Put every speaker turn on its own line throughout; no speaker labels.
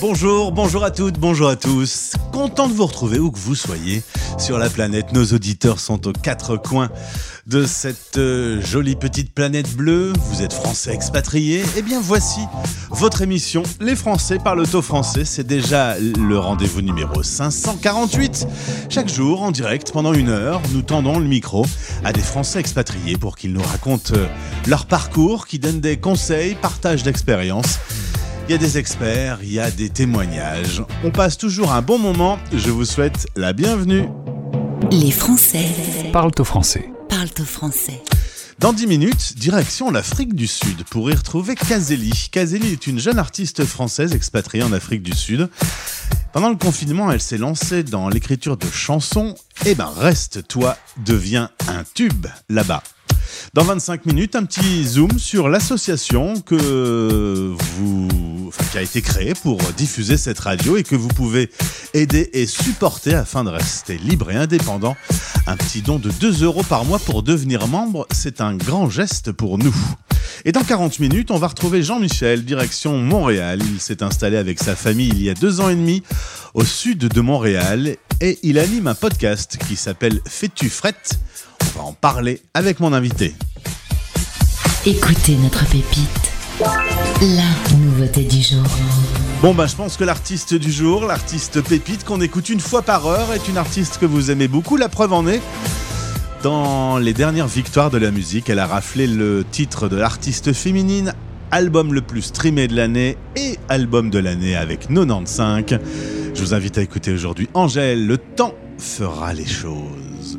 Bonjour, bonjour à toutes, bonjour à tous. Content de vous retrouver où que vous soyez sur la planète. Nos auditeurs sont aux quatre coins de cette euh, jolie petite planète bleue. Vous êtes français expatriés. Eh bien, voici votre émission Les Français parlent au français. C'est déjà le rendez-vous numéro 548. Chaque jour, en direct, pendant une heure, nous tendons le micro à des Français expatriés pour qu'ils nous racontent euh, leur parcours, qui donnent des conseils, partage d'expériences. Il y a des experts, il y a des témoignages. On passe toujours un bon moment. Je vous souhaite la bienvenue.
Les Français
Parlent au français.
parlent au français.
Dans 10 minutes, direction l'Afrique du Sud pour y retrouver Kazeli. Kazeli est une jeune artiste française expatriée en Afrique du Sud. Pendant le confinement, elle s'est lancée dans l'écriture de chansons. Eh ben, reste toi, devient un tube là-bas. Dans 25 minutes, un petit zoom sur l'association qui a été créée pour diffuser cette radio et que vous pouvez aider et supporter afin de rester libre et indépendant. Un petit don de 2 euros par mois pour devenir membre, c'est un grand geste pour nous. Et dans 40 minutes, on va retrouver Jean-Michel, direction Montréal. Il s'est installé avec sa famille il y a deux ans et demi au sud de Montréal et il anime un podcast qui s'appelle Fais-tu frette? On va en parler avec mon invité.
Écoutez notre pépite. La nouveauté du jour.
Bon bah je pense que l'artiste du jour, l'artiste pépite qu'on écoute une fois par heure est une artiste que vous aimez beaucoup. La preuve en est, dans les dernières victoires de la musique, elle a raflé le titre de l'artiste féminine, album le plus streamé de l'année et album de l'année avec 95. Je vous invite à écouter aujourd'hui Angèle, le temps fera les choses.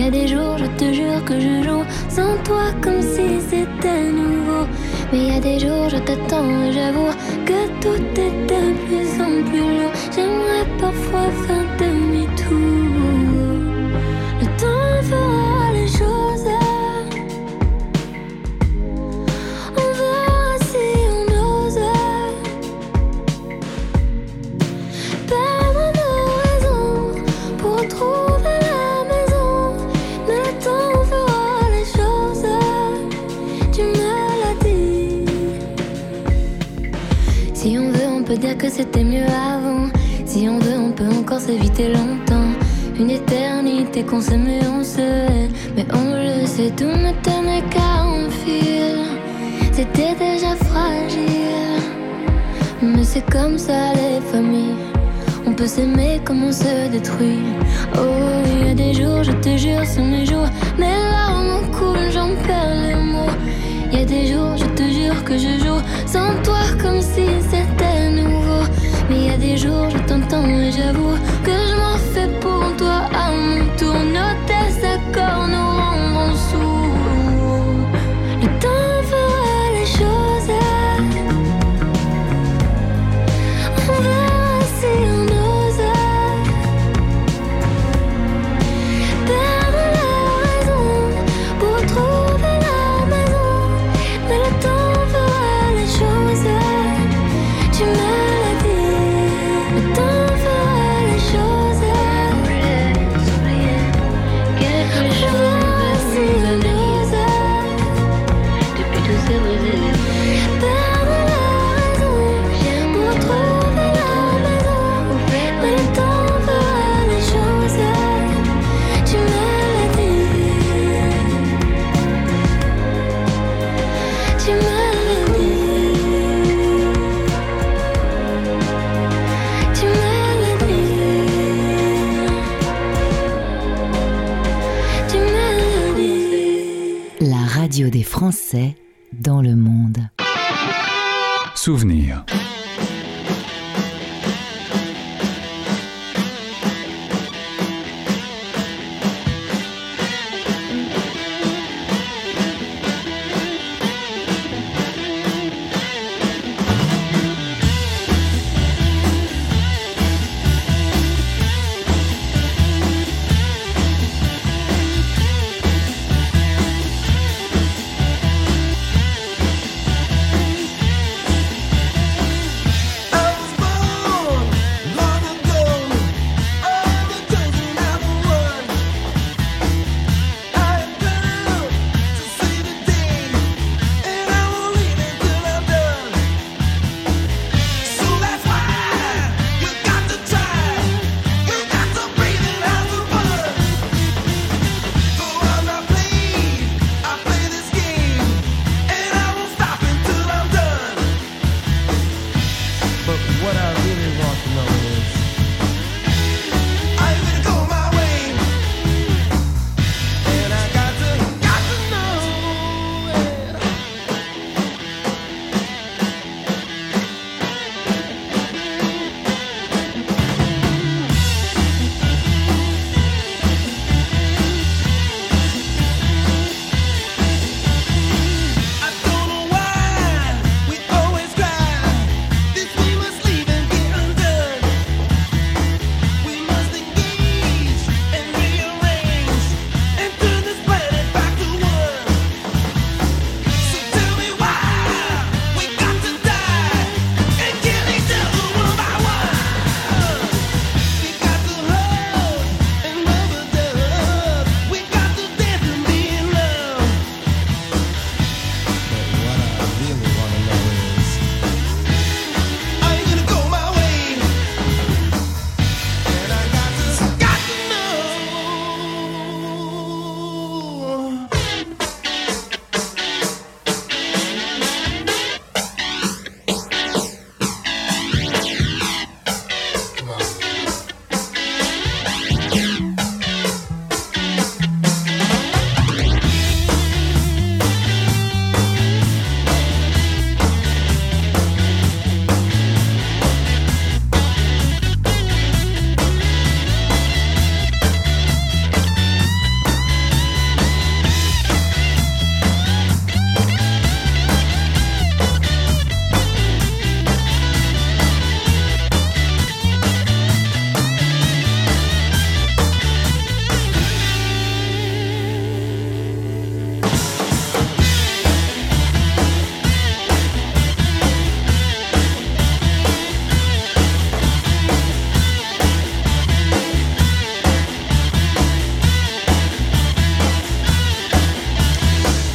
Y a des jours, je te jure que je joue sans toi comme si c'était nouveau. Mais y a des jours, je t'attends et j'avoue que tout est de plus en plus lourd. J'aimerais parfois faire demi-tour. C'était mieux avant. Si on veut, on peut encore s'éviter longtemps. Une éternité qu'on s'aimait, on se hait. Mais on le sait, tout ne tenait qu'à un fil. C'était déjà fragile. Mais c'est comme ça les familles. On peut s'aimer comme on se détruit. Oh, il y a des jours, je te jure, sont mes jours. Mes larmes coulent, j'en perds les mots. Y a des jours, je te jure que je joue sans toi comme si c'était nouveau. Mais y a des jours, je t'entends et j'avoue que je m'en fais pour toi à mon tour. Nos
Dans le monde.
Souvenir.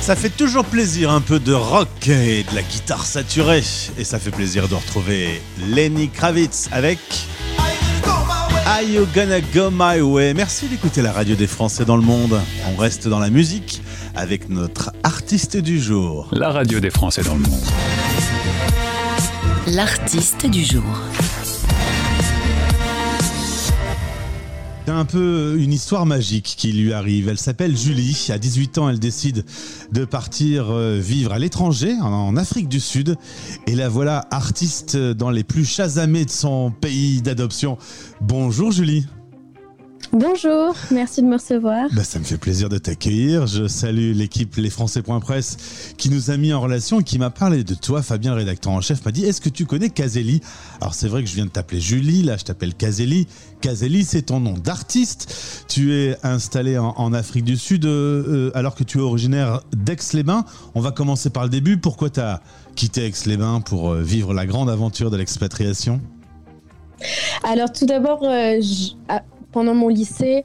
Ça fait toujours plaisir un peu de rock et de la guitare saturée. Et ça fait plaisir de retrouver Lenny Kravitz avec Are You Gonna Go My Way Merci d'écouter la radio des Français dans le monde. On reste dans la musique avec notre artiste du jour.
La radio des Français dans le monde.
L'artiste du jour.
C'est un peu une histoire magique qui lui arrive. Elle s'appelle Julie. À 18 ans, elle décide de partir euh, vivre à l'étranger, en Afrique du Sud. Et la voilà artiste dans les plus chasamés de son pays d'adoption. Bonjour Julie.
Bonjour, merci de me recevoir.
Bah, ça me fait plaisir de t'accueillir. Je salue l'équipe Les Presse qui nous a mis en relation et qui m'a parlé de toi. Fabien, le rédacteur en chef, m'a dit Est-ce que tu connais Caselli? Alors, c'est vrai que je viens de t'appeler Julie, là, je t'appelle Caselli. Caselli, c'est ton nom d'artiste. Tu es installé en, Afrique du Sud euh, euh, alors que tu es originaire d'Aix-les-Bains. On va commencer par le début. Pourquoi tu as quitté Aix-les-Bains pour euh, vivre la grande aventure de l'expatriation?
Alors tout d'abord, ah, pendant mon lycée,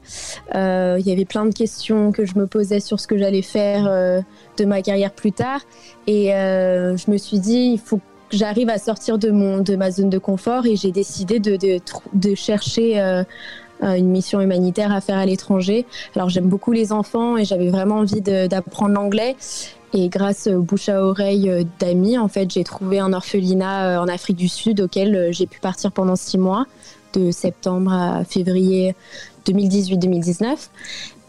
euh, il y avait plein de questions que je me posais sur ce que j'allais faire euh, de ma carrière plus tard. Et euh, je me suis dit, il faut que j'arrive à sortir de, mon, de ma zone de confort. Et j'ai décidé de, de, chercher une mission humanitaire à faire à l'étranger. Alors j'aime beaucoup les enfants et j'avais vraiment envie d'apprendre l'anglais. Et grâce au bouche à oreille d'amis, en fait, j'ai trouvé un orphelinat en Afrique du Sud auquel j'ai pu partir pendant six mois de septembre à février 2018-2019.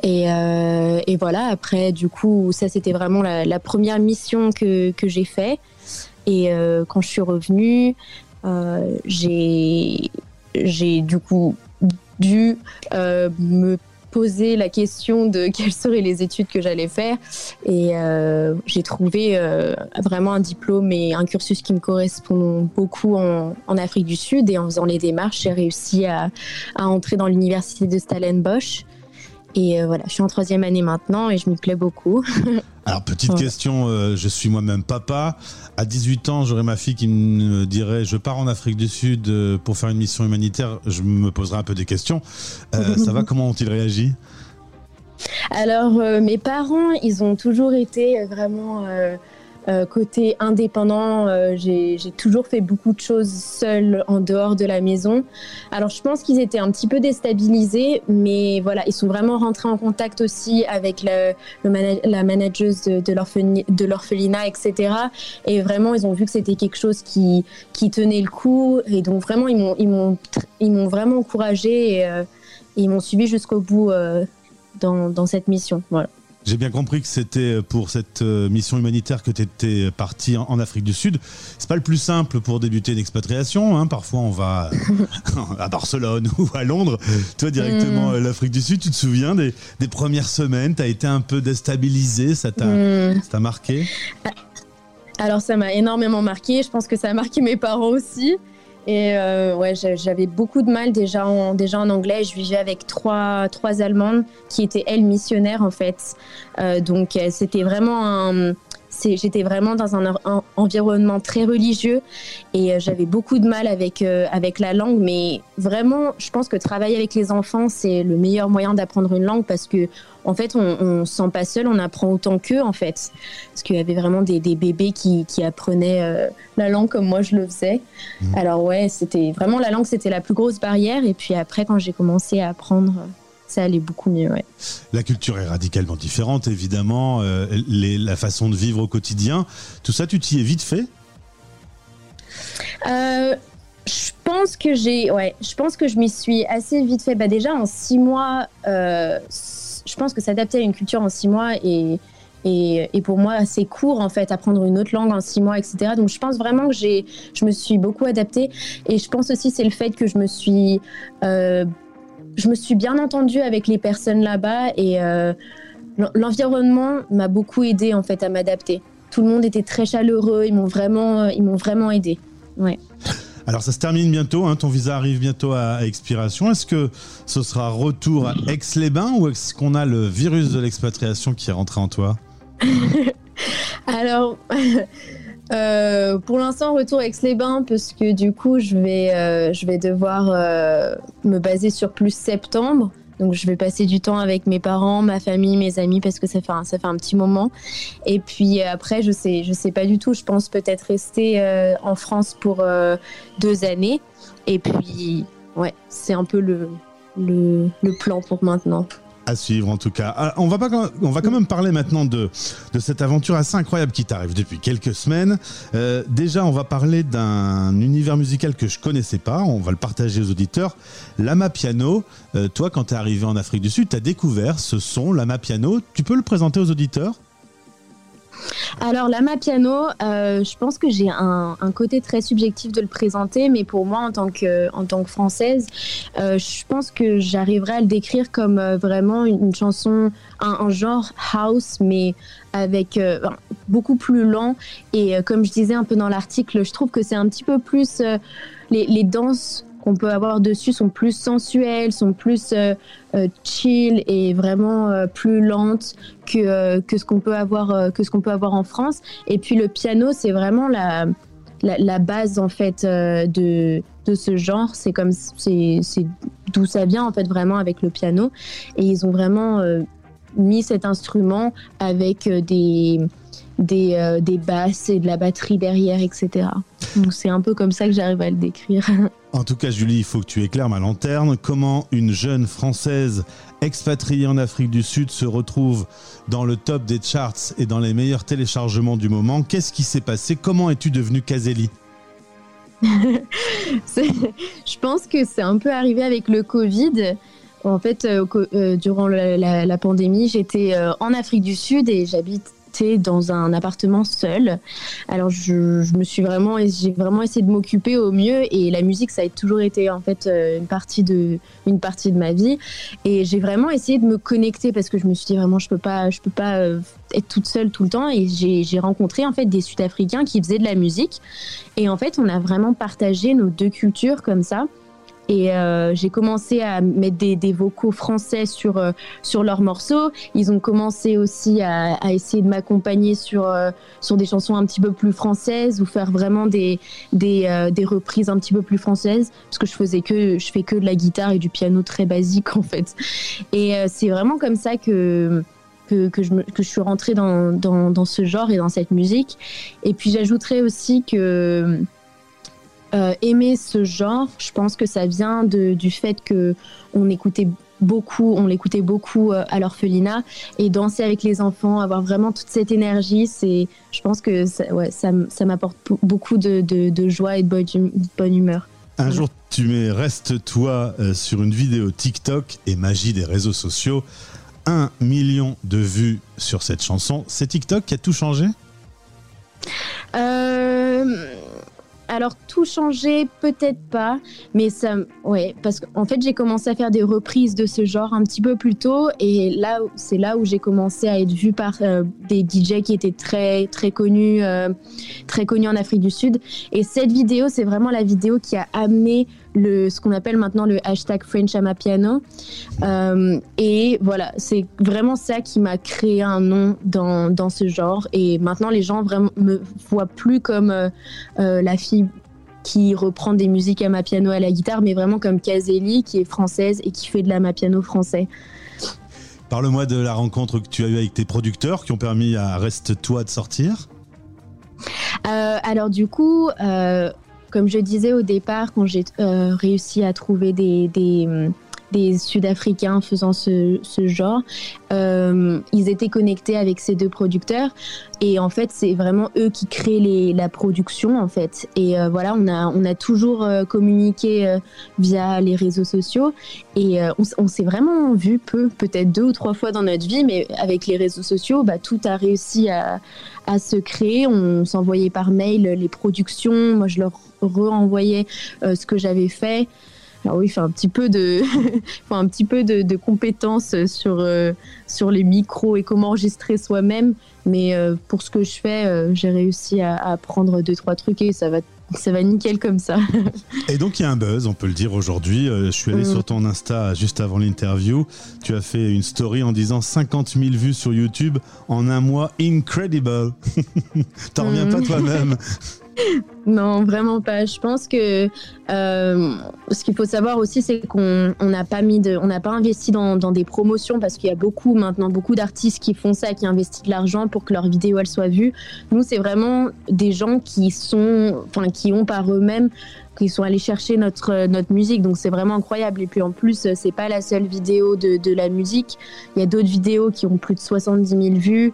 Euh, et, voilà, après, du coup, ça, c'était vraiment la, première mission que, que j'ai fait. Et euh, quand je suis revenue, euh, j'ai du coup dû me poser la question de quelles seraient les études que j'allais faire. Et euh, j'ai trouvé euh, vraiment un diplôme et un cursus qui me correspond beaucoup en, Afrique du Sud. Et en faisant les démarches, j'ai réussi à, à, entrer dans l'université de Stellenbosch. Et euh, voilà, je suis en troisième année maintenant et je m'y plais beaucoup.
Alors, petite question, euh, je suis moi-même papa. À 18 ans, j'aurais ma fille qui me dirait Je pars en Afrique du Sud euh, pour faire une mission humanitaire. Je me poserai un peu des questions. ça va Comment ont-ils réagi?
Alors, mes parents, ils ont toujours été vraiment euh, côté indépendant, euh, j'ai toujours fait beaucoup de choses seule en dehors de la maison. Alors je pense qu'ils étaient un petit peu déstabilisés, mais voilà, ils sont vraiment rentrés en contact aussi avec le, la manageuse de, l'orphelinat, etc. Et vraiment, ils ont vu que c'était quelque chose qui, qui tenait le coup. Et donc vraiment, ils m'ont vraiment encouragé et, euh, ils m'ont suivi jusqu'au bout dans, dans cette mission. Voilà.
J'ai bien compris que c'était pour cette euh, mission humanitaire que tu étais parti en Afrique du Sud. C'est pas le plus simple pour débuter une expatriation. Hein. Parfois, on va à Barcelone ou à Londres. Toi, directement mm. l'Afrique du Sud, tu te souviens des, premières semaines? Tu as été un peu déstabilisé Ça t'a mm. marqué?
Alors, ça m'a énormément marqué. Je pense que ça a marqué mes parents aussi. Et euh, ouais, j'avais beaucoup de mal déjà en, déjà en anglais. Je vivais avec trois, trois Allemandes qui étaient, elles, missionnaires en fait. Euh, donc euh, c'était vraiment un, j'étais vraiment dans un, environnement très religieux et euh, j'avais beaucoup de mal avec, euh, avec la langue. Mais vraiment, je pense que travailler avec les enfants, c'est le meilleur moyen d'apprendre une langue parce que, en fait, on ne se sent pas seul, on apprend autant qu'eux, en fait. Parce qu'il y avait vraiment des, des bébés qui, qui apprenaient euh, la langue comme moi je le faisais. Mmh. Alors, ouais, c'était vraiment la langue, c'était la plus grosse barrière. Et puis après, quand j'ai commencé à apprendre ça allait beaucoup mieux.
La culture est radicalement différente, évidemment. Euh, la façon de vivre au quotidien, tout ça, tu t'y es vite fait?
Euh, Je pense que j'ai, ouais, je pense que je m'y suis assez vite fait. Bah déjà en six mois, euh, je pense que s'adapter à une culture en six mois et et, pour moi assez court en fait apprendre une autre langue en six mois etc donc je pense vraiment que j'ai je me suis beaucoup adaptée et je pense aussi c'est le fait que je me suis je me suis bien entendue avec les personnes là-bas et euh, l'environnement m'a beaucoup aidé en fait à m'adapter. Tout le monde était très chaleureux, ils m'ont vraiment, euh, ils m'ont vraiment aidé. Ouais.
Alors ça se termine bientôt, hein, ton visa arrive bientôt à, expiration. Est-ce que ce sera retour à Aix-les-Bains ou est-ce qu'on a le virus de l'expatriation qui est rentré en toi?
Alors, Euh, pour l'instant, retour avec les bains parce que du coup, je vais, euh, je vais devoir euh, me baser sur plus septembre. Donc je vais passer du temps avec mes parents, ma famille, mes amis parce que ça fait un, ça fait un petit moment. Et puis après, je sais, je sais pas du tout. Je pense peut-être rester en France pour deux années. Et puis, ouais, c'est un peu le, le, le plan pour maintenant.
À suivre en tout cas. Ah, on, va pas, on va quand même parler maintenant de, de cette aventure assez incroyable qui t'arrive depuis quelques semaines. Euh, déjà, on va parler d'un univers musical que je connaissais pas. On va le partager aux auditeurs. Lama Piano. Euh, toi, quand tu es arrivé en Afrique du Sud, tu as découvert ce son, Lama Piano. Tu peux le présenter aux auditeurs?
Alors, Lama Piano, euh, je pense que j'ai un, côté très subjectif de le présenter, mais pour moi, en tant que, en tant que française, euh, je pense que j'arriverai à le décrire comme euh, vraiment une, chanson, un, genre house, mais avec beaucoup plus lent. Et comme je disais un peu dans l'article, je trouve que c'est un petit peu plus les, les danses qu'on peut avoir dessus sont plus sensuelles, sont plus euh, euh, chill et vraiment euh, plus lentes que, que ce qu'on peut avoir que ce qu'on peut avoir en France. Et puis le piano, c'est vraiment la, la, base en fait de, de ce genre. C'est comme c'est d'où ça vient en fait vraiment avec le piano. Et ils ont vraiment mis cet instrument avec des des, des basses et de la batterie derrière, etc. Donc c'est un peu comme ça que j'arrive à le décrire.
En tout cas, Julie, il faut que tu éclaires ma lanterne. Comment une jeune Française expatriée en Afrique du Sud se retrouve dans le top des charts et dans les meilleurs téléchargements du moment? Qu'est-ce qui s'est passé? Comment es-tu devenue Kazeli
Je pense que c'est un peu arrivé avec le Covid. En fait, euh, euh, durant la, pandémie, j'étais euh, en Afrique du Sud et j'habite dans un appartement seul. Alors je, me suis vraiment, j'ai vraiment essayé de m'occuper au mieux et la musique ça a toujours été en fait euh, une partie de, une partie de ma vie et j'ai vraiment essayé de me connecter parce que je me suis dit vraiment je peux pas, je peux pas euh, être toute seule tout le temps et j'ai rencontré en fait des Sud-Africains qui faisaient de la musique et en fait on a vraiment partagé nos deux cultures comme ça. Et euh, j'ai commencé à mettre des, des vocaux français sur, euh, sur leurs morceaux. Ils ont commencé aussi à, à essayer de m'accompagner sur, euh, sur des chansons un petit peu plus françaises ou faire vraiment des, des, des, reprises un petit peu plus françaises. Parce que je faisais que, je fais que de la guitare et du piano très basique en fait. Et c'est vraiment comme ça que, que, que, je, que je suis rentrée dans, dans, dans, ce genre et dans cette musique. Et puis j'ajouterais aussi que euh, aimer ce genre, je pense que ça vient de, du fait que on écoutait beaucoup, on l'écoutait beaucoup euh, à l'orphelinat et danser avec les enfants, avoir vraiment toute cette énergie, c'est, je pense que ça, ouais, ça, ça m'apporte beaucoup de, de, de, joie et de bonne, bonne humeur.
Un jour, tu mets Reste-toi euh, sur une vidéo TikTok et magie des réseaux sociaux. Un million de vues sur cette chanson. C'est TikTok qui a tout changé?
Euh, alors tout changer, peut-être pas, mais ça, ouais, parce qu'en fait j'ai commencé à faire des reprises de ce genre un petit peu plus tôt, et là c'est là où j'ai commencé à être vue par euh, des DJ qui étaient très très connus, euh, très connus en Afrique du Sud. Et cette vidéo, c'est vraiment la vidéo qui a amené le, ce qu'on appelle maintenant le hashtag French Piano. Euh, et voilà, c'est vraiment ça qui m'a créé un nom dans, dans, ce genre. Et maintenant, les gens vraiment me voient plus comme la fille qui reprend des musiques à ma piano à la guitare, mais vraiment comme Kazeli, qui est française et qui fait de la ma piano français.
Parle-moi de la rencontre que tu as eue avec tes producteurs qui ont permis à Reste-toi de sortir.
Euh, alors du coup, euh, comme je disais au départ, quand j'ai euh, réussi à trouver des, des des Sud-Africains faisant ce, genre. Euh, ils étaient connectés avec ces deux producteurs et en fait c'est vraiment eux qui créent la production en fait. Et euh, voilà, on a, on toujours euh, communiqué via les réseaux sociaux et on, s'est vraiment vu peu, peut-être deux ou trois fois dans notre vie, mais avec les réseaux sociaux, bah, tout a réussi à, à se créer. On s'envoyait par mail les productions, moi je leur renvoyais ce que j'avais fait. Alors oui, il faut un petit peu de, un petit peu de, compétences sur, euh, sur les micros et comment enregistrer soi-même. Mais euh, pour ce que je fais, euh, j'ai réussi à, apprendre deux, trois trucs et ça va, ça va nickel comme ça.
et donc il y a un buzz, on peut le dire aujourd'hui. je suis allé mm. sur ton Insta juste avant l'interview. Tu as fait une story en disant 50 000 vues sur YouTube en un mois. Incredible T'en reviens pas mm. toi-même
Non, vraiment pas. Je pense que euh, ce qu'il faut savoir aussi, c'est qu'on n'a pas mis de, on n'a pas investi dans, des promotions parce qu'il y a beaucoup maintenant beaucoup d'artistes qui font ça, qui investissent de l'argent pour que leurs vidéos elles soient vues. Nous, c'est vraiment des gens qui sont, enfin, qui ont par eux-mêmes qui sont allés chercher notre, notre musique. Donc c'est vraiment incroyable. Et puis en plus, c'est pas la seule vidéo de, de la musique. Il y a d'autres vidéos qui ont plus de 70 000 vues.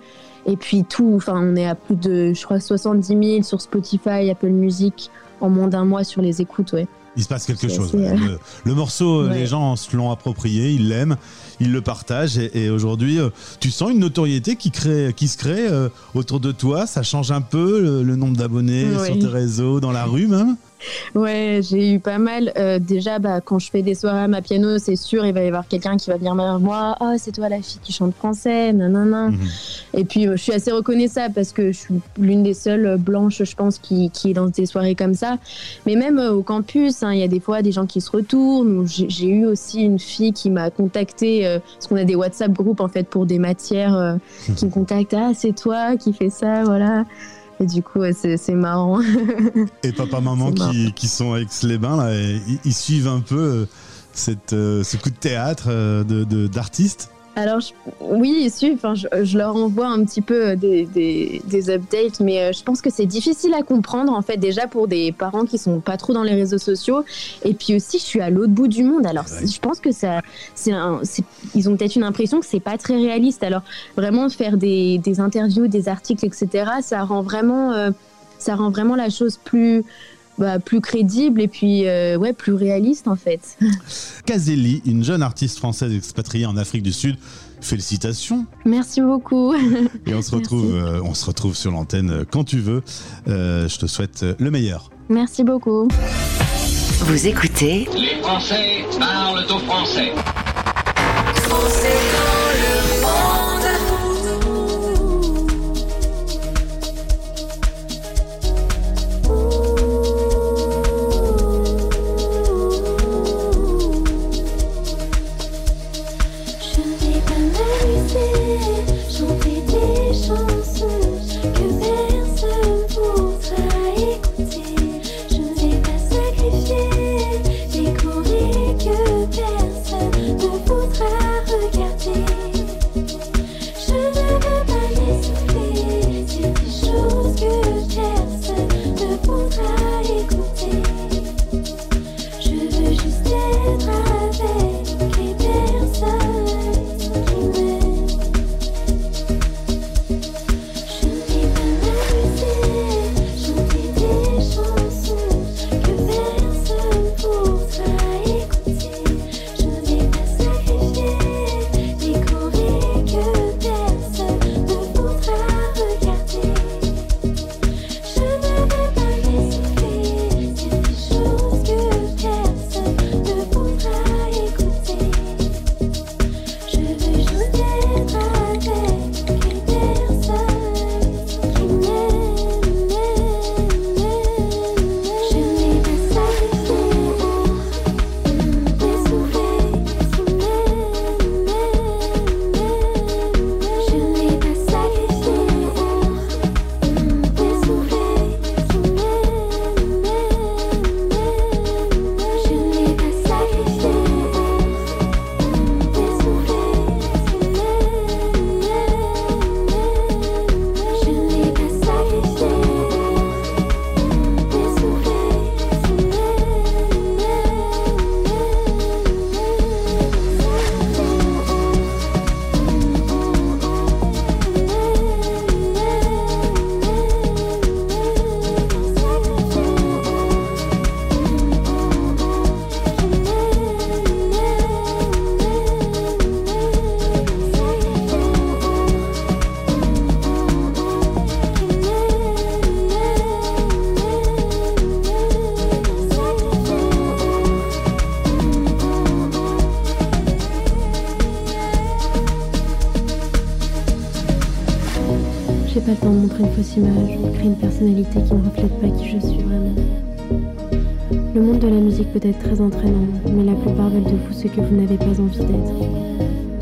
Et puis tout, enfin, on est à plus de, je crois, 70 000 sur Spotify, Apple Music, en moins d'un mois sur les écoutes, ouais.
Il se passe quelque chose. Assez, le, le, morceau, ouais. les gens se l'ont approprié, ils l'aiment, ils le partagent. Et, et aujourd'hui, tu sens une notoriété qui, crée, qui se crée euh, autour de toi. Ça change un peu le, le nombre d'abonnés sur tes réseaux, dans la rue même?
Ouais, j'ai eu pas mal. Euh, déjà, bah, quand je fais des soirées à ma piano, c'est sûr, il va y avoir quelqu'un qui va venir vers moi. Oh, c'est toi la fille qui chante français, nanana.
Mhm.
Et puis, euh, je suis assez reconnaissable parce que je suis l'une des seules blanches, je pense, qui, qui est dans des soirées comme ça. Mais même euh, au campus, hein, il y a des fois des gens qui se retournent. J'ai eu aussi une fille qui m'a contacté euh, parce qu'on a des WhatsApp groupes en fait pour des matières euh, qui me contactent. Ah, c'est toi qui fais ça, voilà. Et du coup, ouais, c'est marrant.
Et papa, maman qui, qui, sont à Aix-les-Bains, là, ils, ils, suivent un peu euh, cette, euh, ce coup de théâtre euh, d'artistes
alors je, oui. Enfin, je, je, leur envoie un petit peu des, des, des updates, mais euh, je pense que c'est difficile à comprendre en fait déjà pour des parents qui sont pas trop dans les réseaux sociaux. Et puis aussi, je suis à l'autre bout du monde. Alors ouais. je pense que ça, c'est ils ont peut-être une impression que c'est pas très réaliste. Alors vraiment faire des, des, interviews, des articles, etc. Ça rend vraiment, euh, ça rend vraiment la chose plus bah, plus crédible et puis euh, ouais, plus réaliste en fait.
Kazeli, une jeune artiste française expatriée en Afrique du Sud. Félicitations.
Merci beaucoup.
Et on se retrouve, euh, on se retrouve sur l'antenne quand tu veux. Euh, je te souhaite le meilleur.
Merci beaucoup.
Vous écoutez
Les Français parlent au français.
Français
fausse créer une personnalité qui ne reflète pas qui je suis vraiment. Le monde de la musique peut être très entraînant, mais la plupart veulent de vous ce que vous n'avez pas envie d'être.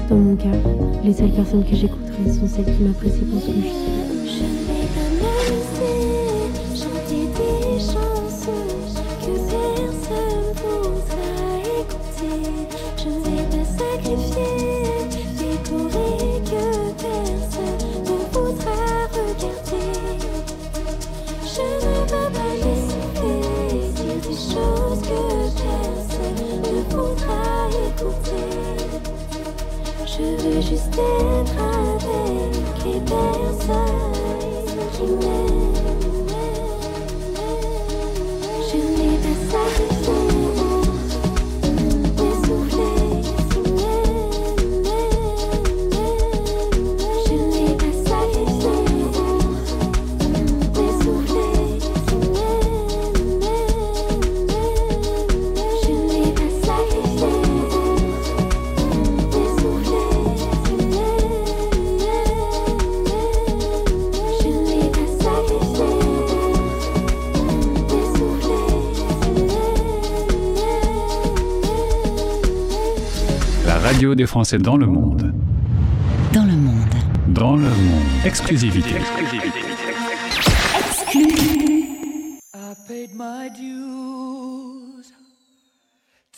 Dans mon cas, les seules personnes que j'écouterai sont celles qui m'apprécient pour ce que je suis.
Radio des Français dans le monde.
Dans le monde.
Dans le monde. Exclusivité.
I paid my dues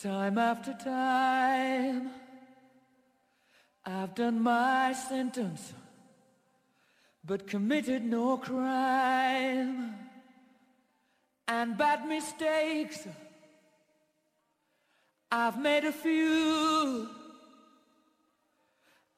time after time. I've done my sentence, but committed no crime. And bad mistakes, I've made a few.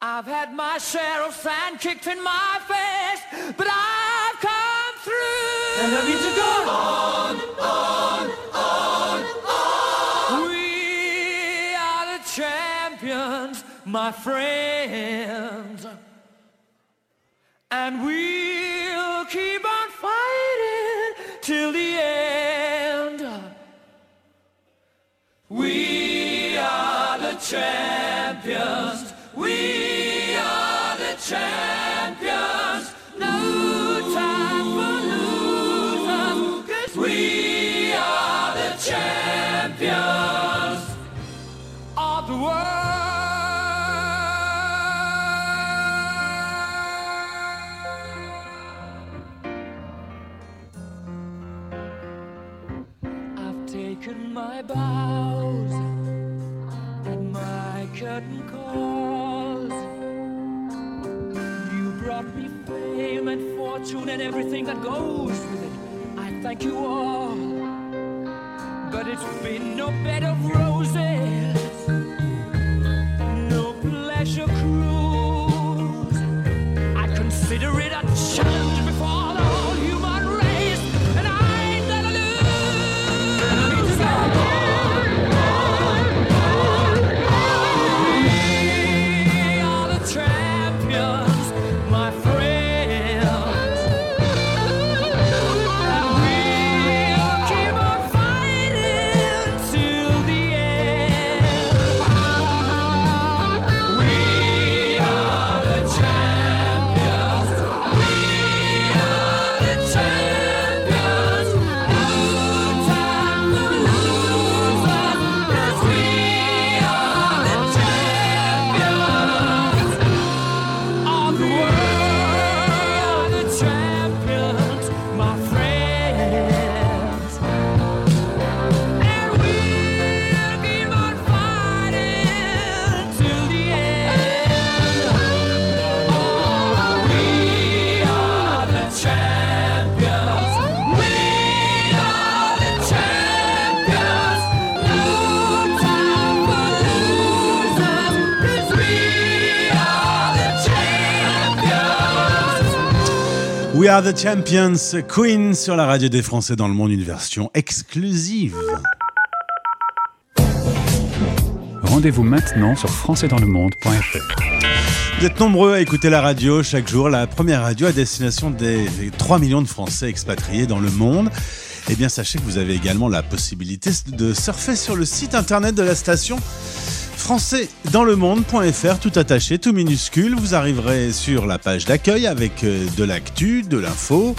I've had my share of sand kicked in my face, but I've come through. And I need to go on, on, on, on. We are the champions, my friends. And we'll keep on fighting till the end. We are the champions. Are the champions,
Queen sur la radio des Français dans le monde, une version exclusive.
Rendez-vous maintenant sur françaisdanslemonde.fr.
Vous êtes nombreux à écouter la radio chaque jour, la première radio à destination des 3 millions de Français expatriés dans le monde. Eh bien, sachez que vous avez également la possibilité de surfer sur le site internet de la station françaisdanslemonde.fr, tout attaché, tout minuscule. Vous arriverez sur la page d'accueil avec euh, de l'actu, de l'info,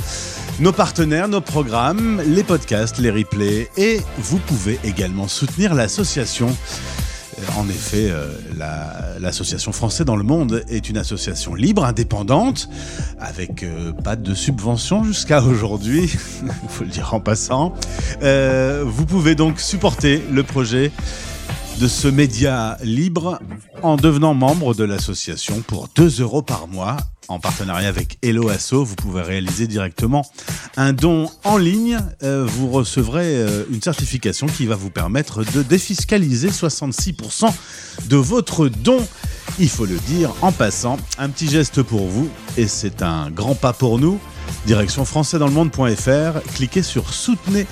nos partenaires, nos programmes, les podcasts, les replays et vous pouvez également soutenir l'association. Euh, En effet, euh, la- l'association Français dans le monde est une association libre, indépendante, avec pas de subvention jusqu'à aujourd'hui, il faut le dire en passant. Vous pouvez donc supporter le projet de ce média libre en devenant membre de l'association pour 2 euros par mois. En partenariat avec Hello Asso, vous pouvez réaliser directement un don en ligne. Euh, vous recevrez euh, une certification qui va vous permettre de défiscaliser 66% de votre don. Il faut le dire en passant, un petit geste pour vous et c'est un grand pas pour nous. Direction françaisdanslemonde.fr, cliquez sur soutenez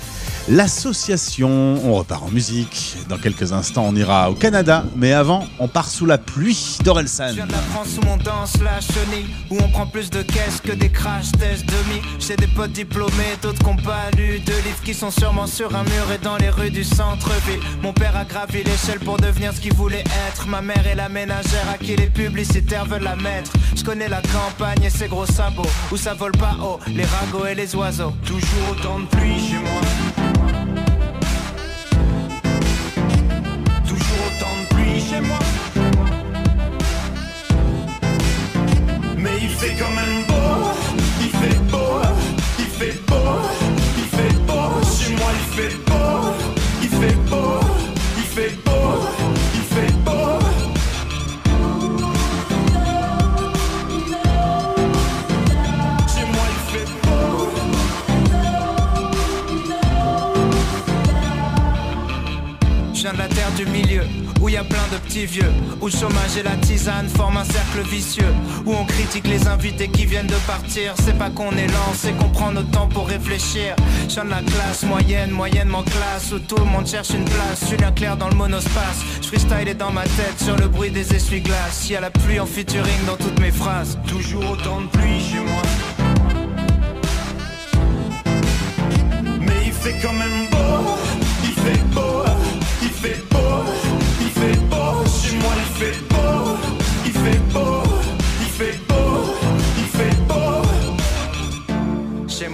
l'association. On repart en musique. Dans quelques instants, on ira au Canada. Mais avant, on part sous la pluie d'Orelsan.
Je viens de la France où on danse la chenille Où on prend plus de caisses que des crash tests demi J'ai des potes diplômés, d'autres qui n'ont pas lu De livres qui sont sûrement sur un mur et dans les rues du centre-ville Mon père a gravi l'échelle pour devenir ce qu'il voulait être Ma mère est la ménagère à qui les publicitaires veulent la mettre Je connais la campagne et ses gros sabots Où ça vole pas haut, les ragots et les oiseaux Toujours autant de pluie chez moi Mais il fait quand même beau, il fait beau, il fait beau, il fait beau. Chez moi il fait beau, il fait beau, il fait beau, il fait beau. Chez moi il fait beau. Je viens de la terre du milieu, où y a plein de petits vieux, où le chômage et la tisane forment un cercle vicieux, où on critique les invités qui viennent de partir. C'est pas qu'on est lent, c'est qu'on prend notre temps pour réfléchir. Je viens de la classe moyenne, moyennement classe, où tout le monde cherche une place. Julien Claire dans le monospace, je freestyle est dans ma tête sur le bruit des essuie-glaces. Y a la pluie en featuring dans toutes mes phrases. Toujours autant de pluie chez moi. Mais il fait quand même beau,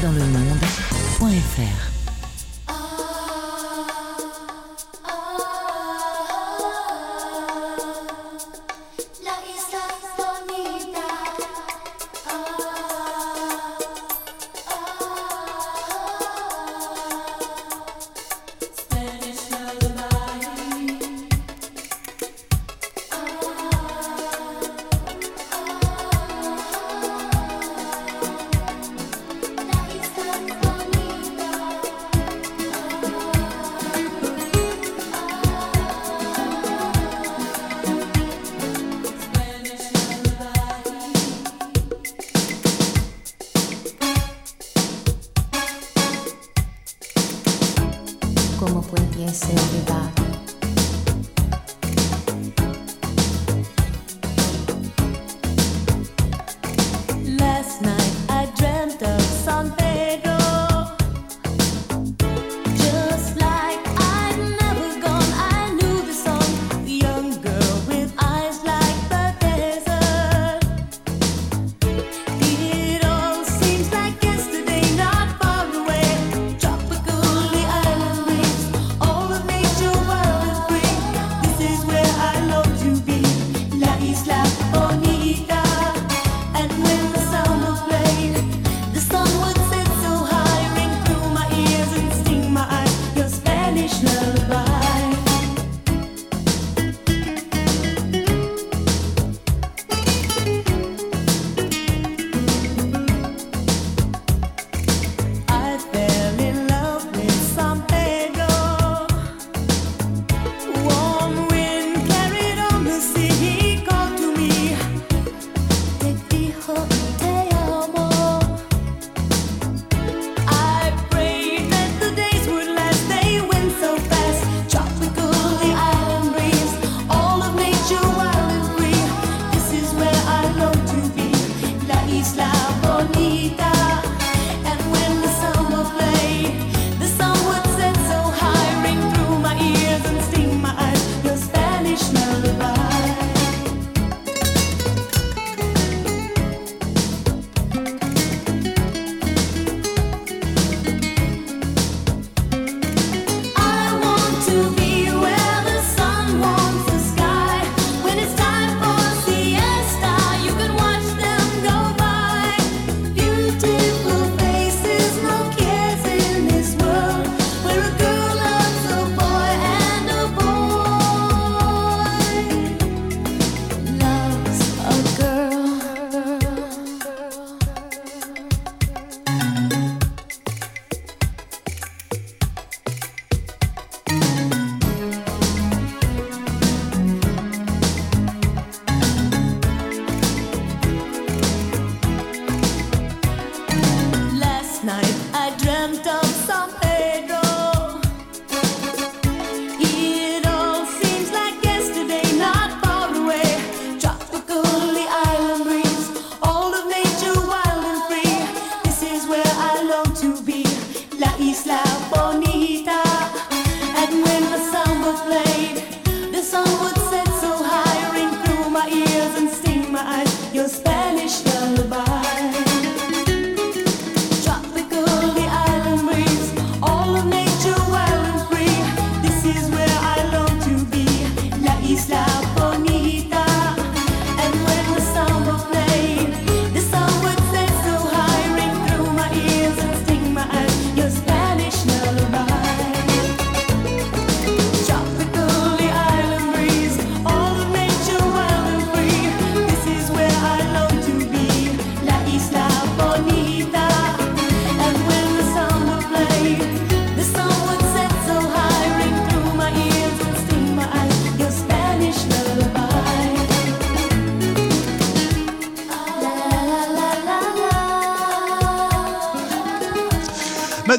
dans le
monde.fr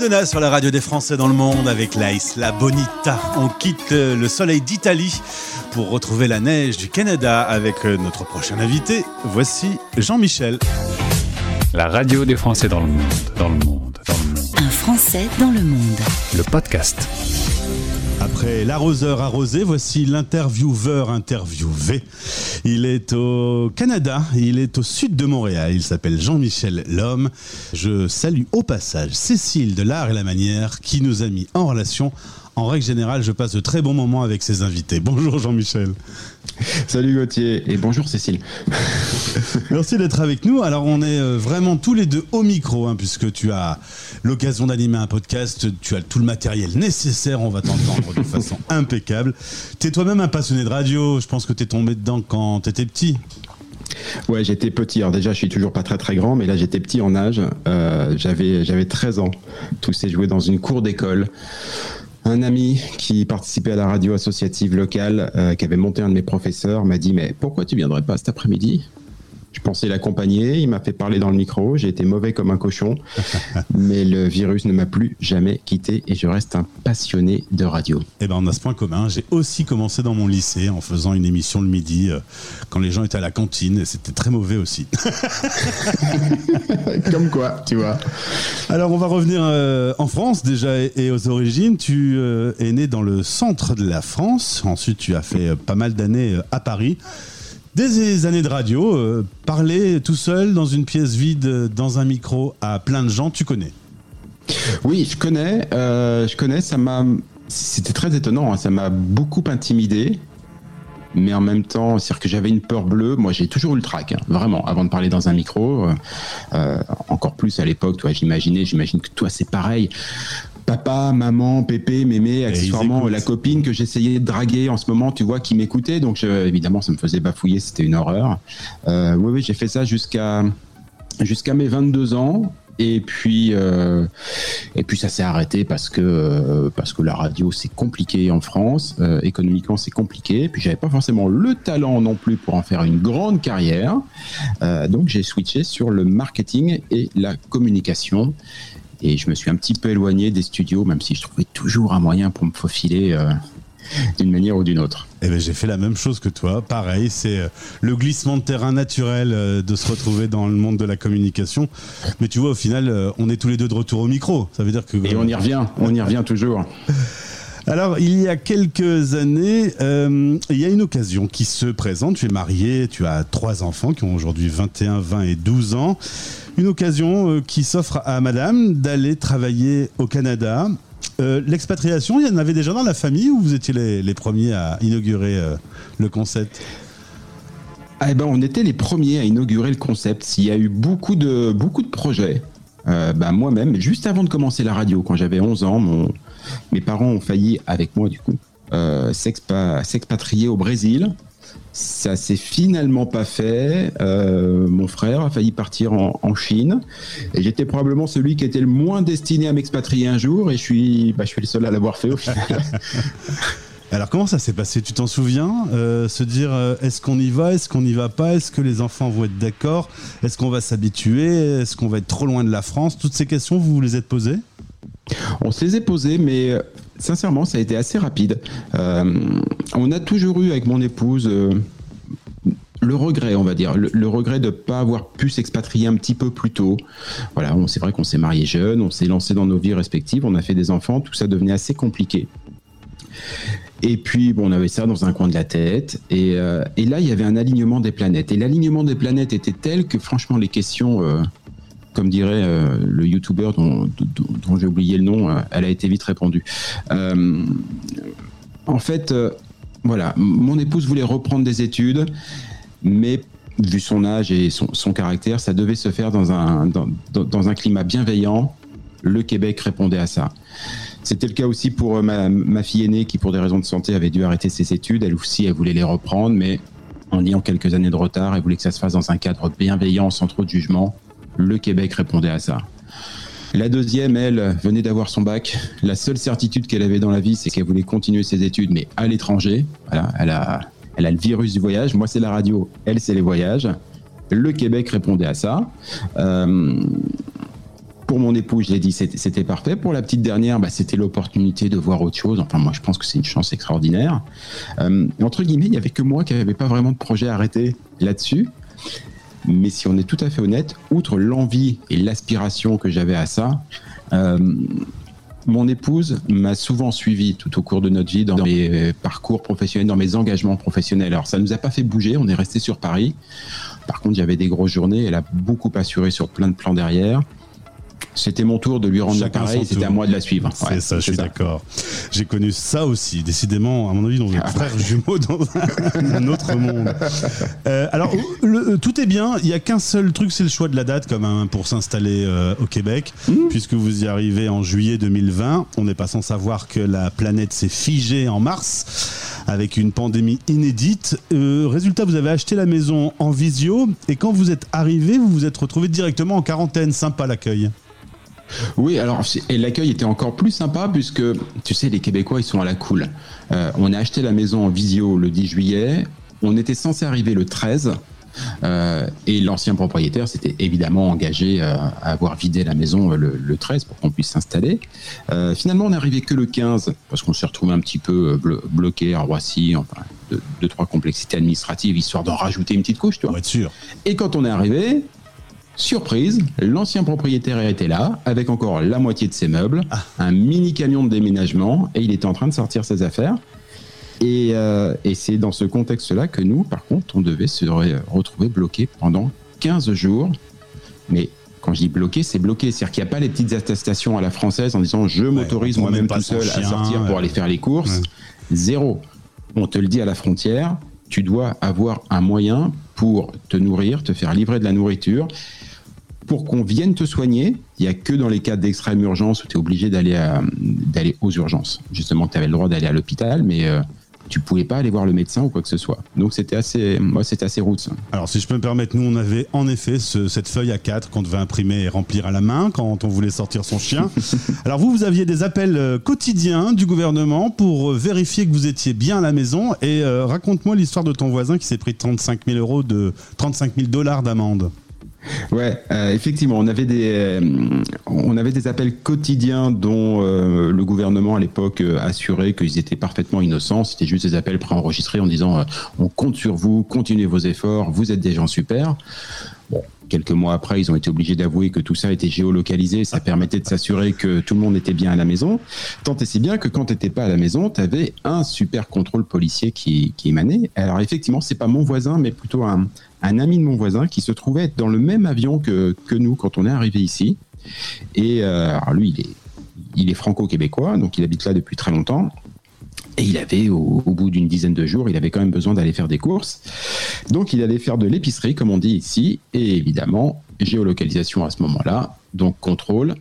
Madonna sur la radio des Français dans le monde avec la Isla Bonita. On quitte euh, le soleil d'Italie pour retrouver la neige du Canada avec euh, notre prochain invité. Voici Jean-Michel.
La radio des Français dans le monde, dans le monde, dans le monde.
Un Français dans le monde.
Le podcast.
Après l'arroseur arrosé, voici l'intervieweur interviewé. Il est au Canada, il est au sud de Montréal, il s'appelle Jean-Michel Lhomme. Je salue au passage Cécile de l'Art et la Manière qui nous a mis en relation. En règle générale, je passe de très bons moments avec ses invités. Bonjour Jean-Michel.
Salut Gauthier et bonjour Cécile.
Merci d'être avec nous. Alors on est euh, vraiment tous les deux au micro, hein, puisque tu as l'occasion d'animer un podcast, tu as tout le matériel nécessaire, on va t'entendre de façon impeccable. Tu es toi-même un passionné de radio, je pense que tu es tombé dedans quand tu étais petit.
Ouais, j'étais petit. Alors déjà, je suis toujours pas très très grand, mais là j'étais petit en âge. Euh, j'avais j'avais 13 ans. Tout s'est joué dans une cour d'école. Un ami qui participait à la radio associative locale, euh, qui avait monté un de mes professeurs, m'a dit mais pourquoi tu viendrais pas cet après-midi? Je pensais l'accompagner. Il m'a fait parler dans le micro. J'ai été mauvais comme un cochon, mais le virus ne m'a plus jamais quitté et je reste un passionné de radio.
Eh ben, on a ce point commun. J'ai aussi commencé dans mon lycée en faisant une émission le midi euh, quand les gens étaient à la cantine et c'était très mauvais aussi.
Comme quoi, tu vois.
Alors, on va revenir euh, en France déjà et, et aux origines. Tu euh, es né dans le centre de la France. Ensuite, tu as fait pas mal d'années à Paris. Des années de radio, euh, parler tout seul dans une pièce vide, dans un micro à plein de gens, tu connais.
Oui, je connais. euh, je connais. Ça m'a. C'était très étonnant. hein, ça m'a beaucoup intimidé. Mais en même temps, c'est-à-dire que j'avais une peur bleue. Moi, j'ai toujours eu le trac, hein, vraiment, avant de parler dans un micro. euh, encore plus à l'époque, toi, j'imaginais, j'imagine que toi, c'est pareil. Papa, maman, pépé, mémé, accessoirement la copine que j'essayais de draguer en ce moment, tu vois, qui m'écoutait. Donc, je- évidemment, ça me faisait bafouiller, c'était une horreur. Euh, oui, oui, j'ai fait ça jusqu'à jusqu'à mes 22 ans. Et puis, euh, et puis ça s'est arrêté parce que euh, parce que la radio c'est compliqué en France, euh, économiquement c'est compliqué. Et puis j'avais pas forcément le talent non plus pour en faire une grande carrière. Euh, donc j'ai switché sur le marketing et la communication. Et je me suis un petit peu éloigné des studios, même si je trouvais toujours un moyen pour me faufiler euh, d'une manière ou d'une autre.
Eh ben, j'ai fait la même chose que toi. Pareil, c'est euh, le glissement de terrain naturel euh, de se retrouver dans le monde de la communication. Mais tu vois, au final, on est tous les deux de retour au micro. Ça veut dire que.
Et on y revient, on y revient toujours.
Alors, il y a quelques années, euh, il y a une occasion qui se présente. Tu es marié, tu as trois enfants qui ont aujourd'hui 21, 20 et 12 ans. Une occasion euh, qui s'offre à madame d'aller travailler au Canada. Euh, L'expatriation, il y en avait déjà dans la famille ou vous étiez les, premiers à inaugurer euh, le concept?
Ah, eh ben, on était les premiers à inaugurer le concept. Il y a eu beaucoup de, beaucoup de projets. Bah, Moi-même, juste avant de commencer la radio, quand j'avais 11 ans, mes parents ont failli, avec moi du coup, s'expa- s'expatrier au Brésil. Ça s'est finalement pas fait. Euh, mon frère a failli partir en, en Chine. Et j'étais probablement celui qui était le moins destiné à m'expatrier un jour. Et je suis, bah, je suis le seul à l'avoir fait au final.
Alors comment ça s'est passé? Tu t'en souviens? Euh, Se dire euh, est-ce qu'on y va, est-ce qu'on n'y va pas, est-ce que les enfants vont être d'accord, est-ce qu'on va s'habituer, est-ce qu'on va être trop loin de la France? Toutes ces questions, vous vous les êtes posées?
On se les est posés, mais sincèrement, ça a été assez rapide. Euh, on a toujours eu avec mon épouse euh, le regret, on va dire, le, regret de ne pas avoir pu s'expatrier un petit peu plus tôt. Voilà, c'est vrai qu'on s'est mariés jeunes, on s'est lancé dans nos vies respectives, on a fait des enfants, tout ça devenait assez compliqué. Et puis, bon, on avait ça dans un coin de la tête. Et, euh, là, il y avait un alignement des planètes. Et l'alignement des planètes était tel que, franchement, les questions, comme dirait euh, le youtubeur dont, j'ai oublié le nom, euh, elle a été vite répondue. Euh, en fait, voilà, mon épouse voulait reprendre des études, mais vu son âge et son, caractère, ça devait se faire dans un, dans, dans- un climat bienveillant. Le Québec répondait à ça. C'était le cas aussi pour ma fille aînée qui, pour des raisons de santé, avait dû arrêter ses études. Elle aussi, elle voulait les reprendre, mais en ayant quelques années de retard, elle voulait que ça se fasse dans un cadre bienveillant, sans trop de jugement. Le Québec répondait à ça. La deuxième, elle, venait d'avoir son bac. La seule certitude qu'elle avait dans la vie, c'est qu'elle voulait continuer ses études, mais à l'étranger. Elle a, le virus du voyage. Moi, c'est la radio. Elle, c'est les voyages. Le Québec répondait à ça. Euh, Pour mon époux, je l'ai dit, c'était c'était parfait. Pour la petite dernière, bah, c'était l'opportunité de voir autre chose. Enfin, moi, je pense que c'est une chance extraordinaire. Euh, entre guillemets, il n'y avait que moi qui n'avais pas vraiment de projet arrêté là-dessus. Mais si on est tout à fait honnête, outre l'envie et l'aspiration que j'avais à ça, euh, mon épouse m'a souvent suivi tout au cours de notre vie dans mes parcours professionnels, dans mes engagements professionnels. Alors ça nous a pas fait bouger, on est resté sur Paris. Par contre, avait des grosses journées, elle a beaucoup assuré sur plein de plans derrière. C'était mon tour de lui rendre
Chacun
pareil,
son
c'était à moi de la suivre.
C'est
Ouais,
ça, je suis d'accord. J'ai connu ça aussi, décidément, à mon avis, dans un frère jumeau dans un, autre monde. Euh, alors, le- euh, tout est bien. Il n'y a qu'un seul truc, c'est le choix de la date, quand même, pour s'installer euh, au Québec, puisque vous y arrivez en juillet 2020. On n'est pas sans savoir que la planète s'est figée en mars avec une pandémie inédite. Euh, résultat, vous avez acheté la maison en visio et quand vous êtes arrivé, vous vous êtes retrouvé directement en quarantaine. Sympa l'accueil.
Oui, alors et l'accueil était encore plus sympa puisque tu sais les Québécois ils sont à la cool. Euh, on a acheté la maison en visio le 10 juillet. On était censé arriver le 13. euh, et l'ancien propriétaire s'était évidemment engagé euh, à avoir vidé la maison euh, le, le 13 pour qu'on puisse s'installer. Finalement, on n'est arrivé que le 15 parce qu'on s'est retrouvé un petit peu blo- bloqué à Roissy, enfin deux, deux, trois complexités administratives histoire d'en rajouter une petite couche, tu vois.
sûr.
Et quand on est arrivé, Surprise, l'ancien propriétaire était là, avec encore la moitié de ses meubles, un mini camion de déménagement, et il était en train de sortir ses affaires. Et, euh, et c'est dans ce contexte-là que nous, par contre, on devait se re- retrouver bloqués pendant 15 jours. Mais quand je dis bloqué, c'est bloqué. C'est-à-dire qu'il n'y a pas les petites attestations à la française en disant je m'autorise moi-même tout seul à sortir pour aller faire les courses. Zéro. On te le dit à la frontière, tu dois avoir un moyen pour te nourrir, te faire livrer de la nourriture. Pour qu'on vienne te soigner, il n'y a que dans les cas d'extrême urgence où tu es obligé d'aller à- d'aller aux urgences. Justement, tu avais le droit d'aller à l'hôpital, mais euh, tu pouvais pas aller voir le médecin ou quoi que ce soit. Donc c'était assez, moi c'était assez ça.
Alors, si je peux me permettre, nous, on avait en effet ce- cette feuille A4 qu'on devait imprimer et remplir à la main quand on voulait sortir son chien. Alors, vous, vous aviez des appels euh, quotidiens du gouvernement pour euh, vérifier que vous étiez bien à la maison. Et euh, raconte-moi l'histoire de ton voisin qui s'est pris 35 000 euros de 35 000 dollars d'amende.
Ouais, euh, effectivement, on avait des, euh, on avait des appels quotidiens dont euh, le gouvernement à l'époque assurait qu'ils étaient parfaitement innocents. C'était juste des appels préenregistrés en disant on compte sur vous, continuez vos efforts, vous êtes des gens super. Quelques mois après, ils ont été obligés d'avouer que tout ça était géolocalisé. Ça permettait de s'assurer que tout le monde était bien à la maison. Tant et si bien que quand tu n'étais pas à la maison, tu avais un super contrôle policier qui, qui émanait. Alors effectivement, c'est pas mon voisin, mais plutôt un, un ami de mon voisin qui se trouvait être dans le même avion que, que nous quand on est arrivé ici. Et euh, alors lui, il est, il est franco-québécois, donc il habite là depuis très longtemps. Et il avait, au, bout d'une dizaine de jours, il avait quand même besoin d'aller faire des courses. Donc il allait faire de l'épicerie, comme on dit ici, et évidemment, géolocalisation à ce moment-là, donc contrôle.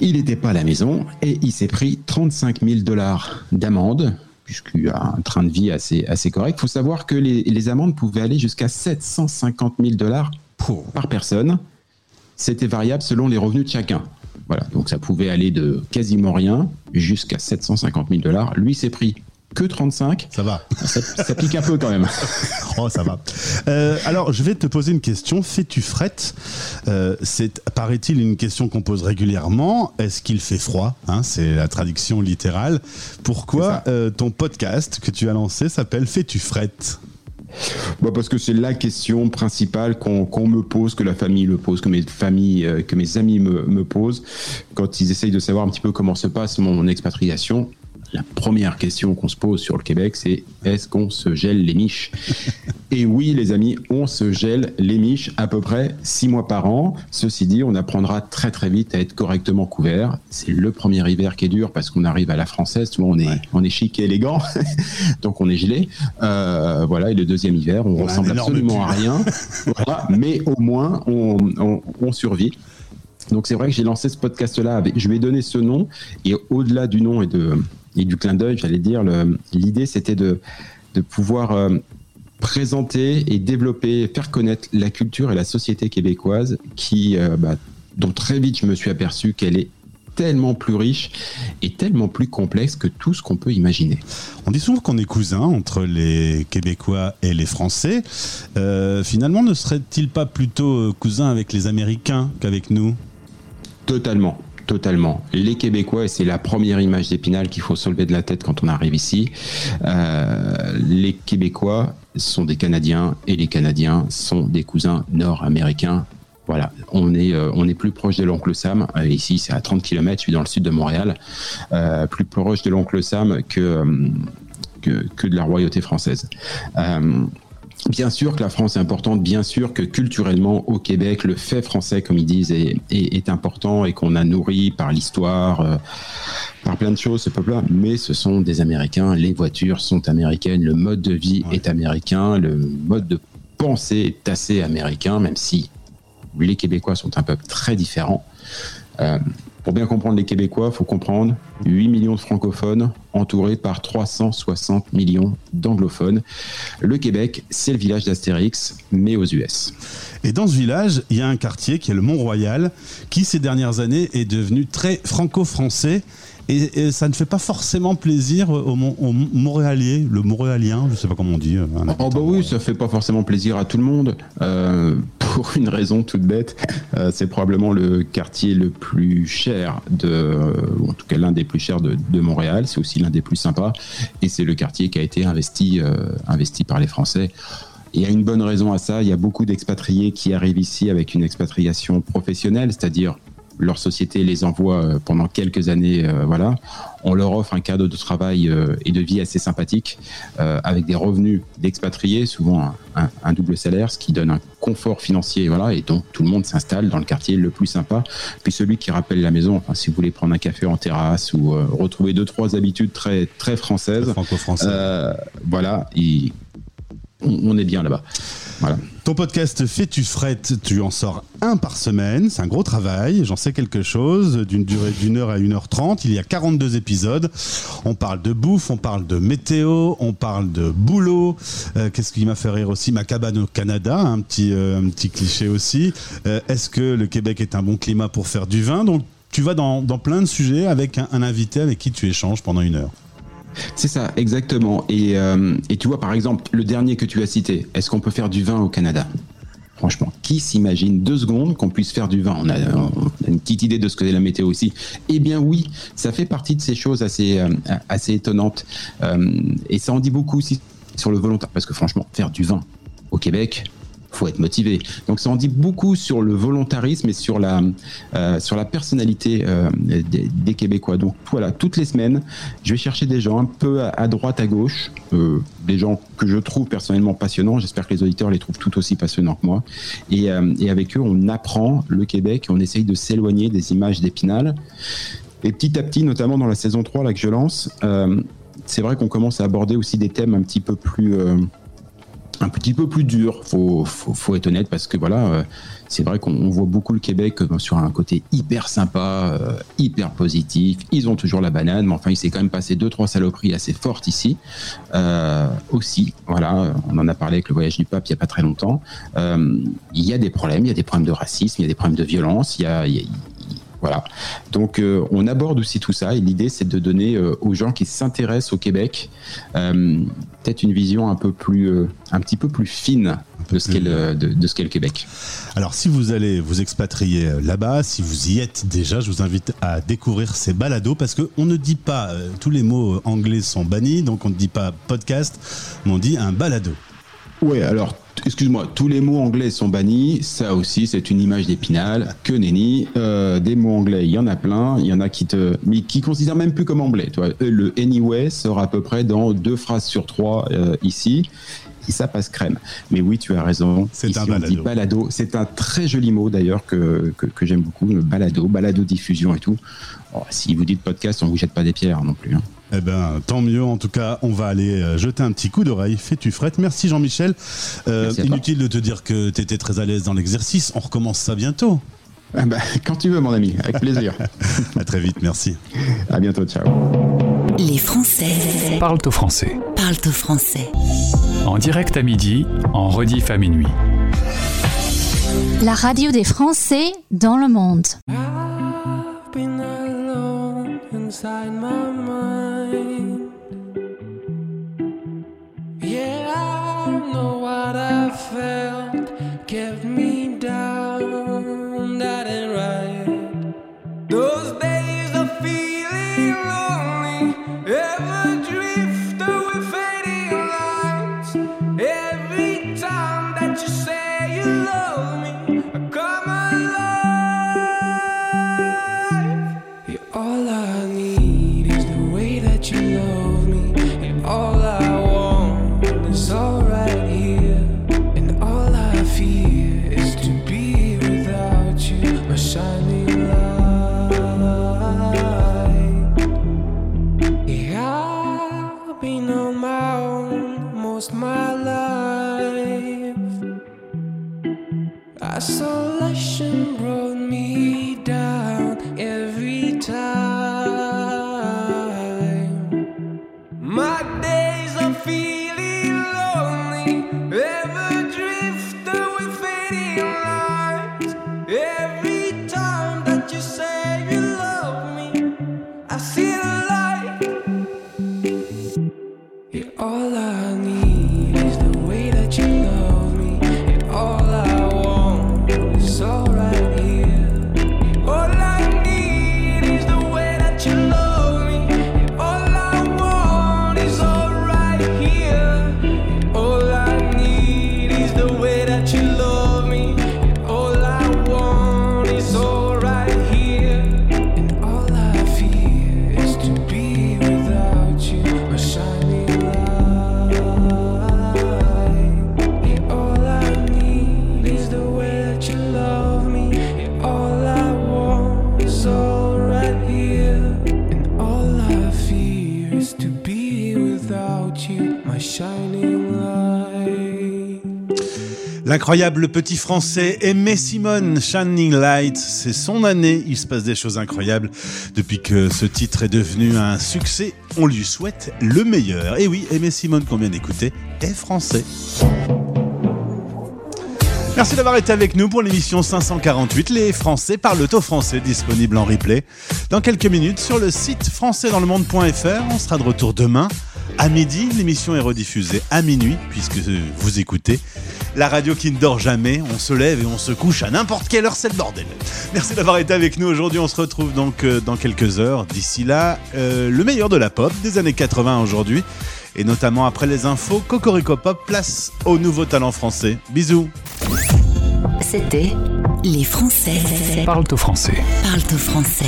Il n'était pas à la maison et il s'est pris 35 000 dollars d'amende, puisqu'il a un train de vie assez, assez correct. Il faut savoir que les, les amendes pouvaient aller jusqu'à 750 000 dollars par personne. C'était variable selon les revenus de chacun. Voilà, donc ça pouvait aller de quasiment rien jusqu'à 750 000 dollars. Lui s'est pris que 35.
Ça va.
Ça, ça pique un peu quand même.
Oh, ça va. Euh, alors, je vais te poser une question. Fais-tu frette Euh, C'est, paraît-il, une question qu'on pose régulièrement. Est-ce qu'il fait froid? Hein, C'est la traduction littérale. Pourquoi euh, ton podcast que tu as lancé s'appelle Fais-tu frette
Bah, parce que c'est la question principale qu'on me pose, que la famille le pose, que mes familles, euh, que mes amis me, me posent quand ils essayent de savoir un petit peu comment se passe mon expatriation. La première question qu'on se pose sur le Québec, c'est est-ce qu'on se gèle les miches? Et oui, les amis, on se gèle les miches à peu près six mois par an. Ceci dit, on apprendra très très vite à être correctement couvert. C'est le premier hiver qui est dur parce qu'on arrive à la française, souvent on est, on est chic et élégant, donc on est gelé. Euh, voilà, et le deuxième hiver, on, ressemble absolument à rien. Voilà, mais au moins, on, on- on survit. Donc c'est vrai que j'ai lancé ce podcast-là. Je lui ai donné ce nom et au-delà du nom et, de, et du clin d'œil, j'allais dire, l'idée c'était de, de pouvoir euh, présenter et développer, faire connaître la culture et la société québécoise qui, euh, bah, dont très vite je me suis aperçu qu'elle est tellement plus riche et tellement plus complexe que tout ce qu'on peut imaginer.
On dit souvent qu'on est cousins entre les Québécois et les Français. Euh, finalement, ne serait-il pas plutôt cousin avec les Américains qu'avec nous?
Totalement, totalement. Les Québécois, et c'est la première image d'Épinal qu'il faut se lever de la tête quand on arrive ici, euh, les Québécois sont des Canadiens et les Canadiens sont des cousins nord-américains. Voilà, on est, euh, plus proche de l'oncle Sam. Euh, ici, c'est à 30 km, je suis dans le sud de Montréal. Plus proche de l'oncle Sam que de la royauté française. Bien sûr que la France est importante, bien sûr que culturellement au Québec, le fait français, comme ils disent, est, est- est important et qu'on a nourri par l'histoire, euh, par plein de choses ce peuple-là. Mais ce sont des Américains, les voitures sont américaines, le mode de vie est américain, le mode de pensée est assez américain, même si les Québécois sont un peuple très différent. Euh, pour bien comprendre les Québécois, il faut comprendre 8 millions de francophones entourés par 360 millions d'anglophones. Le Québec, c'est le village d'Astérix, mais aux US.
Et dans ce village, il y a un quartier qui est le Mont-Royal, qui ces dernières années est devenu très franco-français. Et, et ça ne fait pas forcément plaisir aux, Mon- aux Montréaliens, le Montréalien, je sais pas comment on dit. euh,
Oh bah oui, ça fait pas forcément plaisir à tout le monde. Euh, pour une raison toute bête, euh, c'est probablement le quartier le plus cher de, ou en tout cas l'un des plus chers de, Montréal. C'est aussi l'un des plus sympas, et c'est le quartier qui a été investi, euh, investi par les Français. Il y a une bonne raison à ça. Il y a beaucoup d'expatriés qui arrivent ici avec une expatriation professionnelle, c'est-à-dire leur société les envoie euh, pendant quelques années, euh, voilà. On leur offre un cadre de travail euh, et de vie assez sympathique, avec des revenus d'expatriés, souvent un, double salaire, ce qui donne un confort financier, voilà. Et donc tout le monde s'installe dans le quartier le plus sympa, puis celui qui rappelle la maison. Enfin, si vous voulez prendre un café en terrasse ou retrouver deux trois habitudes très très françaises,
franco-français.
euh, voilà, il- on, est bien là-bas. Voilà.
Ton podcast Fais-tu frette, tu en sors un par semaine, c'est un gros travail, j'en sais quelque chose, d'une durée d'une heure à une heure trente, il y a 42 épisodes, on parle de bouffe, on parle de météo, on parle de boulot, Euh, qu'est-ce qui m'a fait rire aussi, ma cabane au Canada, un petit, euh, un petit cliché aussi, Euh, est-ce que le Québec est un bon climat pour faire du vin, donc tu vas dans, plein de sujets avec un invité avec qui tu échanges pendant une heure.
C'est ça, exactement. Et, euh, et tu vois, par exemple, le dernier que tu as cité, est-ce qu'on peut faire du vin au Canada? Franchement, qui s'imagine deux secondes qu'on puisse faire du vin? On a, une petite idée de ce que est la météo aussi. Eh bien oui, ça fait partie de ces choses assez, euh, étonnantes. Euh, et ça en dit beaucoup aussi sur le volontaire. Parce que franchement, faire du vin au Québec, faut être motivé. Donc ça en dit beaucoup sur le volontarisme et sur la, euh, sur la personnalité euh, des, Québécois. Donc voilà, toutes les semaines, je vais chercher des gens un peu à, droite, à gauche, euh, des gens que je trouve personnellement passionnants. J'espère que les auditeurs les trouvent tout aussi passionnants que moi. Et, et avec eux, on apprend le Québec on essaye de s'éloigner des images d'Épinal. Et petit à petit, notamment dans la saison 3 là, que je lance, c'est vrai qu'on commence à aborder aussi des thèmes un petit peu plus... un petit peu plus dur, faut, faut, être honnête, parce que voilà, euh, c'est vrai qu'on on voit beaucoup le Québec euh, sur un côté hyper sympa, euh, hyper positif. Ils ont toujours la banane, mais enfin, il s'est quand même passé deux, trois saloperies assez fortes ici. Aussi, voilà, on en a parlé avec le voyage du pape il y a pas très longtemps. Il y a des problèmes, il y a des problèmes de racisme, il y a des problèmes de violence, il y a- voilà. Donc, euh, on aborde aussi tout ça. Et l'idée, c'est de donner euh, aux gens qui s'intéressent au Québec euh, peut-être une vision un peu plus, un petit peu plus fine de ce qu'est le, de, de ce qu'est le Québec.
Alors, si vous allez vous expatrier là-bas, si vous y êtes déjà, je vous invite à découvrir ces balados parce qu'on ne dit pas, tous les mots anglais sont bannis, donc on ne dit pas podcast, mais on dit un balado.
Ouais, alors, excuse-moi, tous les mots anglais sont bannis. Ça aussi, c'est une image d'épinal. Que nenni. Euh, des mots anglais, il y en a plein. Il y en a qui te, mais qui considèrent même plus comme anglais. Euh, Le anyway sort à peu près dans deux phrases sur trois euh, ici. Et ça passe crème. Mais oui, tu as raison.
C'est un
dit
balado.
balado. C'est un très joli mot d'ailleurs que, que, que j'aime beaucoup. Le balado, balado diffusion et tout. Oh, si vous dites podcast, on vous jette pas des pierres non plus. hein.
Eh ben, tant mieux. En tout cas, on va aller euh, jeter un petit coup d'oreille. Fais-tu frette. Merci Jean-Michel. Euh, inutile de te dire que tu étais très à l'aise dans l'exercice. On recommence ça bientôt.
Ah bah, quand tu veux, mon ami, avec plaisir.
à très vite. Merci.
À bientôt. Ciao.
Les Français
Parle au français.
parlent au français.
En direct à midi, en rediff à minuit.
La radio des Français dans le monde.
been alone inside my mind.
L'incroyable petit français Aimé Simone, Shining Light, c'est son année. Il se passe des choses incroyables depuis que ce titre est devenu un succès. On lui souhaite le meilleur. Et oui, Aimé Simone qu'on vient d'écouter est français. Merci d'avoir été avec nous pour l'émission 548. Les Français parlent au français, disponible en replay dans quelques minutes sur le site françaisdanslemonde.fr. On sera de retour demain à midi. L'émission est rediffusée à minuit puisque vous écoutez la radio qui ne dort jamais. On se lève et on se couche à n'importe quelle heure, c'est le bordel. Merci d'avoir été avec nous aujourd'hui. On se retrouve donc euh, dans quelques heures. D'ici là, euh, le meilleur de la pop des années 80 aujourd'hui. Et notamment après les infos, Cocorico Pop place au nouveau talent français. Bisous.
C'était Les Français
Parle au français.
parlent au français.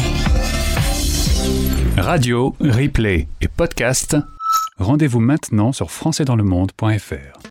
Radio, replay et podcast. Rendez-vous maintenant sur françaisdanslemonde.fr.